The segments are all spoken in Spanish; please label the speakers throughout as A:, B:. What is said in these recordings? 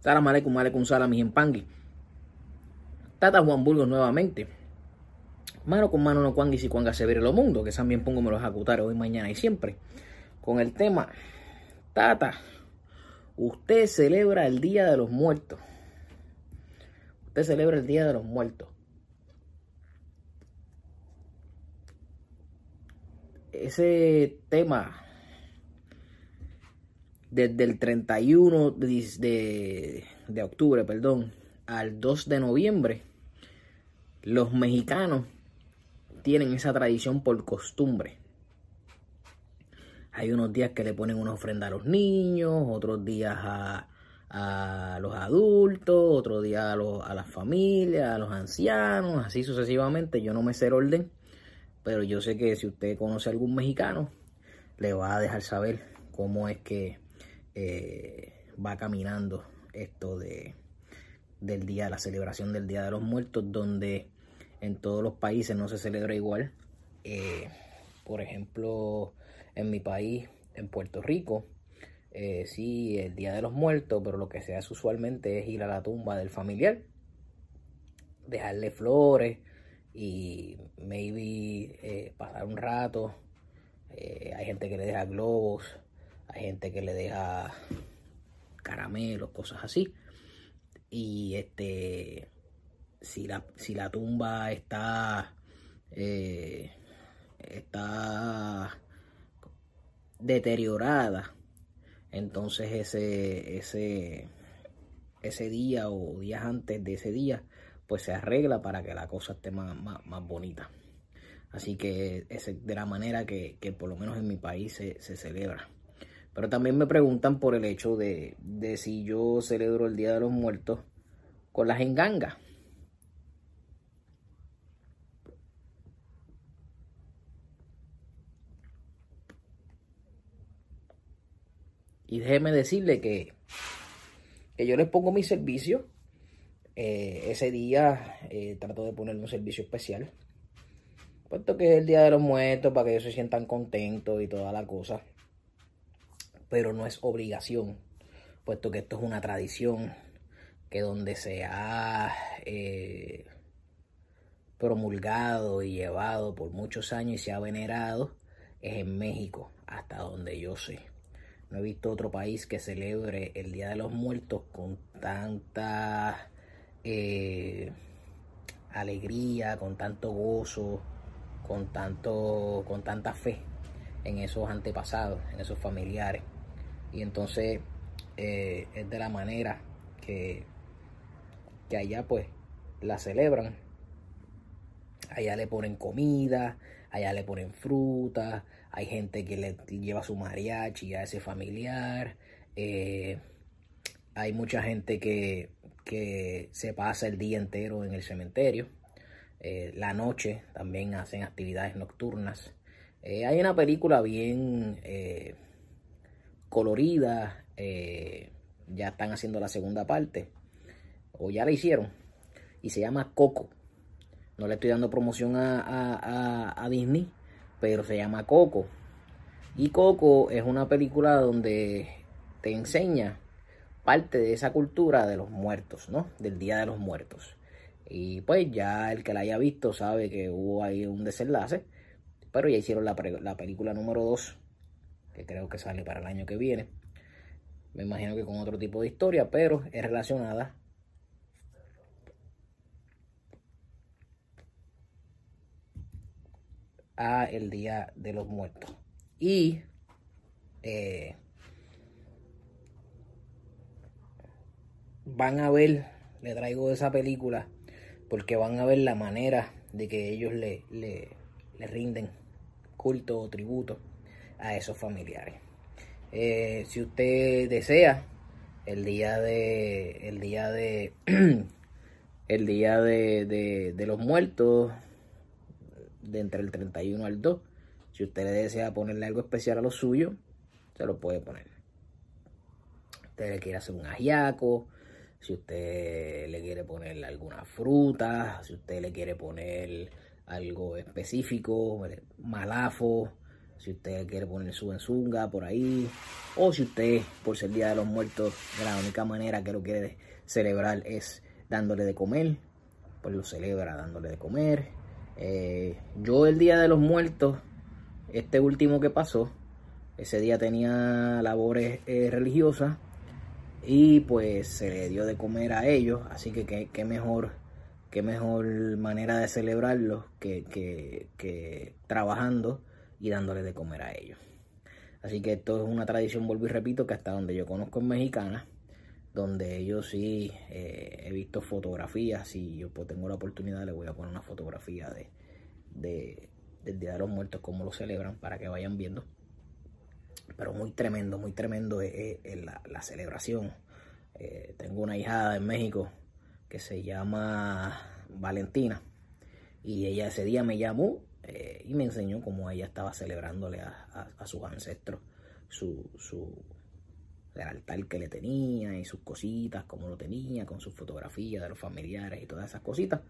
A: Salam aleikum, aleikum salam, mis empangui. Tata Juan Burgos nuevamente. Mano con mano no cuanga y si cuanga se vere lo mundo, que también pongo me los acutar hoy, mañana y siempre. Con el tema, Tata, usted celebra el Día de los Muertos. Usted celebra el Día de los Muertos. Ese tema desde el 31 de, de, octubre, perdón, al 2 de noviembre, los mexicanos tienen esa tradición por costumbre. Hay unos días que le ponen una ofrenda a los niños, otros días a, a los adultos, otros días a, los, a las familias, a los ancianos, así sucesivamente. Yo no me sé el orden, pero yo sé que si usted conoce a algún mexicano, le va a dejar saber cómo es que eh, va caminando esto de, del día, la celebración del Día de los Muertos, donde en todos los países no se celebra igual. Eh, por ejemplo, en mi país, en Puerto Rico, eh, sí, el Día de los Muertos, pero lo que se hace usualmente es ir a la tumba del familiar, dejarle flores y maybe pasar un rato. hay gente que le deja globos, hay gente que le deja caramelos, cosas así. Y este, si la, si la tumba está, eh, está deteriorada, entonces ese, ese, ese día o días antes de ese día, pues se arregla para que la cosa esté más, más, bonita. Así que es de la manera que, por lo menos en mi país se, se celebra. Pero también me preguntan por el hecho de, si yo celebro el Día de los Muertos con las engangas. Y déjeme decirle que, que yo les pongo mi servicio. Eh, ese día eh, trato de ponerle un servicio especial. Puesto que es el Día de los Muertos, para que ellos se sientan contentos y toda la cosa pero no es obligación, puesto que esto es una tradición que donde se ha eh, promulgado y llevado por muchos años y se ha venerado es en México, hasta donde yo sé. No he visto otro país que celebre el Día de los Muertos con tanta eh, alegría, con tanto gozo, con tanto, con tanta fe en esos antepasados, en esos familiares. Y entonces eh, es de la manera que, que allá pues la celebran. Allá le ponen comida, allá le ponen fruta, hay gente que le lleva su mariachi a ese familiar. Eh, hay mucha gente que, que, se pasa el día entero en el cementerio. Eh, la noche también hacen actividades nocturnas. hay una película bien colorida. Eh, ya están haciendo la segunda parte. O ya la hicieron. Y se llama Coco. No le estoy dando promoción a, Disney. Pero se llama Coco. Y Coco es una película donde te enseña parte de esa cultura de los muertos, ¿no? Del Día de los Muertos. Y pues ya el que la haya visto sabe que hubo ahí un desenlace. Pero ya hicieron la, la película número 2 que creo que sale para el año que viene. Me imagino que con otro tipo de historia, pero es relacionada a el Día de los Muertos. Y eh, van a ver, le traigo esa película, porque van a ver la manera de que ellos le, le, le rinden culto o tributo a esos familiares. Eh, si usted desea el día de el día de el día de, de, los muertos de entre el 31 al 2 si usted le desea ponerle algo especial a lo suyo se lo puede poner usted le quiere hacer un ajiaco si usted le quiere poner alguna fruta si usted le quiere poner algo específico malafo si usted quiere poner su enzunga por ahí, o si usted, por ser Día de los Muertos, la única manera que lo quiere celebrar es dándole de comer, pues lo celebra dándole de comer. Eh, yo el Día de los Muertos, este último que pasó, ese día tenía labores eh, religiosas y pues se le dio de comer a ellos, así que qué mejor qué mejor manera de celebrarlo que, que trabajando y dándole de comer a ellos. Así que esto es una tradición, vuelvo y repito, que hasta donde yo conozco en mexicana, donde ellos sí eh, he visto fotografías, si yo pues, tengo la oportunidad le voy a poner una fotografía de, de, del Día de los Muertos, cómo lo celebran, para que vayan viendo. Pero muy tremendo, muy tremendo es, la, celebración. Eh, tengo una hijada en México que se llama Valentina y ella ese día me llamó y me enseñó cómo ella estaba celebrándole a, sus ancestros su, su, el altar que le tenía y sus cositas, cómo lo tenía, con sus fotografías de los familiares y todas esas cositas.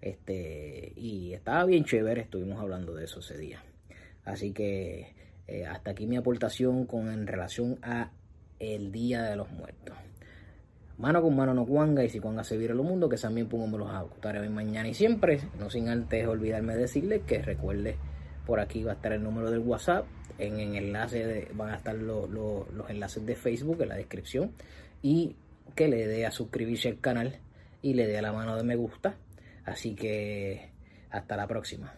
A: Este, y estaba bien chévere, estuvimos hablando de eso ese día. Así que eh, hasta aquí mi aportación con en relación a el Día de los Muertos. Mano con mano no cuanga y si cuanga se vira el mundo, que también pongo los hoy mañana y siempre. No sin antes olvidarme de decirle que recuerde por aquí va a estar el número del WhatsApp. En el enlace de, van a estar los enlaces de Facebook en la descripción. Y que le dé a suscribirse al canal y le dé a la mano de me gusta. Así que hasta la próxima.